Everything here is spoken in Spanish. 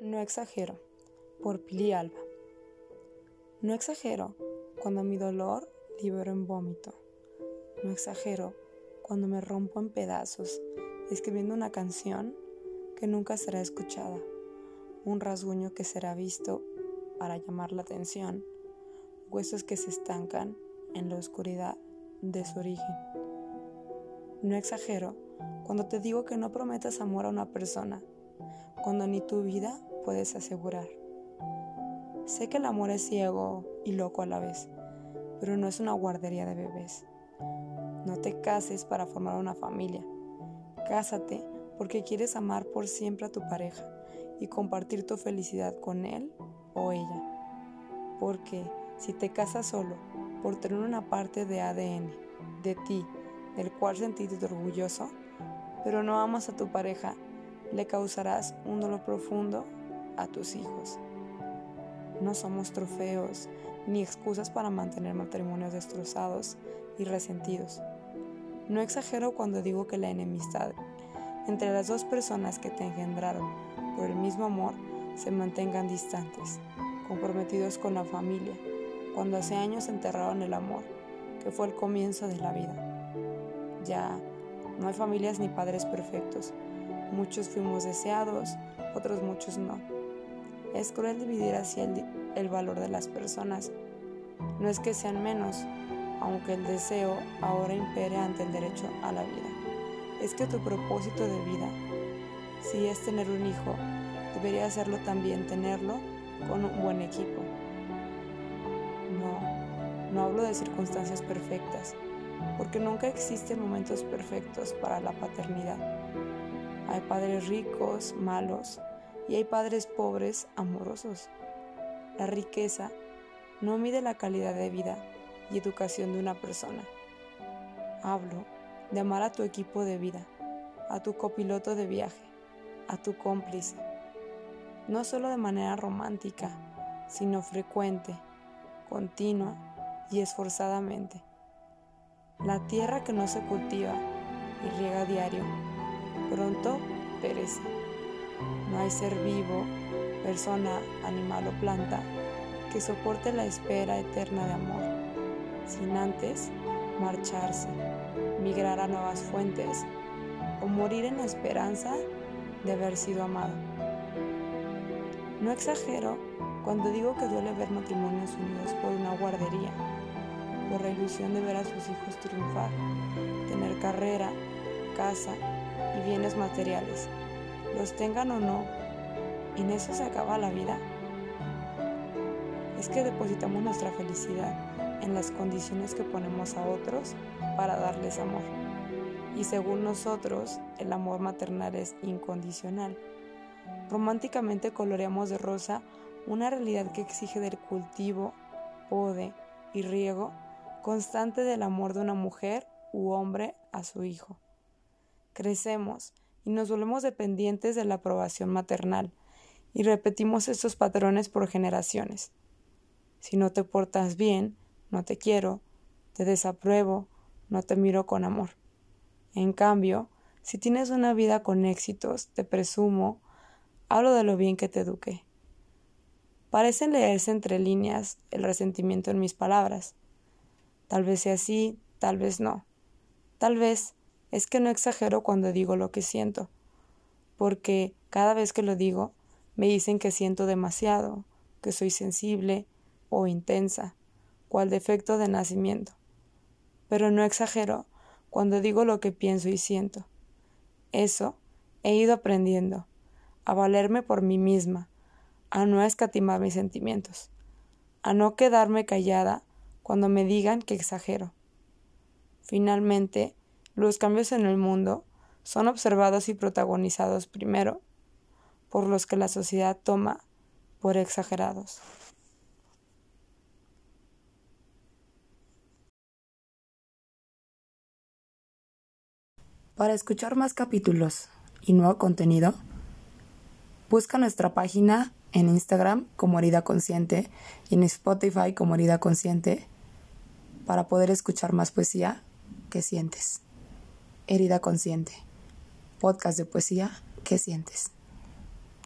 No exagero, por Pili Alba. No exagero cuando mi dolor libero en vómito. No exagero cuando me rompo en pedazos escribiendo una canción que nunca será escuchada, un rasguño que será visto para llamar la atención, huesos que se estancan en la oscuridad de su origen. No exagero cuando te digo que no prometas amor a una persona, cuando ni tu vida puedes asegurar. Sé que el amor es ciego y loco a la vez, pero no es una guardería de bebés. No te cases para formar una familia. Cásate porque quieres amar por siempre a tu pareja y compartir tu felicidad con él o ella. Porque si te casas solo por tener una parte de ADN de ti del cual sentirte orgulloso, pero no amas a tu pareja, le causarás un dolor profundo a tus hijos. No somos trofeos ni excusas para mantener matrimonios destrozados y resentidos. No exagero cuando digo que la enemistad entre las dos personas que te engendraron por el mismo amor se mantengan distantes, comprometidos con la familia, cuando hace años enterraron el amor, que fue el comienzo de la vida. Ya no hay familias ni padres perfectos. Muchos fuimos deseados, otros muchos no. Es cruel dividir así el, valor de las personas. No es que sean menos, aunque el deseo ahora impere ante el derecho a la vida. Es que tu propósito de vida, si es tener un hijo, debería hacerlo también tenerlo con un buen equipo. No, no hablo de circunstancias perfectas, porque nunca existen momentos perfectos para la paternidad. Hay padres ricos, malos, y hay padres pobres, amorosos. La riqueza no mide la calidad de vida y educación de una persona. Hablo de amar a tu equipo de vida, a tu copiloto de viaje, a tu cómplice, no solo de manera romántica, sino frecuente, continua y esforzadamente. La tierra que no se cultiva y riega diario, pronto perece. No hay ser vivo, persona, animal o planta que soporte la espera eterna de amor, sin antes marcharse, migrar a nuevas fuentes o morir en la esperanza de haber sido amado. No exagero cuando digo que duele ver matrimonios unidos por una guardería por la ilusión de ver a sus hijos triunfar, tener carrera, casa y bienes materiales, los tengan o no, ¿en eso se acaba la vida? Es que depositamos nuestra felicidad en las condiciones que ponemos a otros para darles amor. Y según nosotros, el amor maternal es incondicional. Románticamente coloreamos de rosa una realidad que exige del cultivo, pode y riego constante del amor de una mujer u hombre a su hijo. Crecemos y nos volvemos dependientes de la aprobación maternal y repetimos estos patrones por generaciones. Si no te portas bien, no te quiero, te desapruebo, no te miro con amor. En cambio, si tienes una vida con éxitos, te presumo, hablo de lo bien que te eduqué. Parecen leerse entre líneas el resentimiento en mis palabras, Tal vez sea así, tal vez no. Tal vez es que no exagero cuando digo lo que siento, porque cada vez que lo digo me dicen que siento demasiado, que soy sensible o intensa, cual defecto de nacimiento. Pero no exagero cuando digo lo que pienso y siento. Eso he ido aprendiendo, a valerme por mí misma, a no escatimar mis sentimientos, a no quedarme callada cuando me digan que exagero. Finalmente, los cambios en el mundo son observados y protagonizados primero por los que la sociedad toma por exagerados. Para escuchar más capítulos y nuevo contenido, busca nuestra página en Instagram como Herida Consciente y en Spotify como Herida Consciente para poder escuchar más poesía que sientes. Herida Consciente. Podcast de poesía que sientes.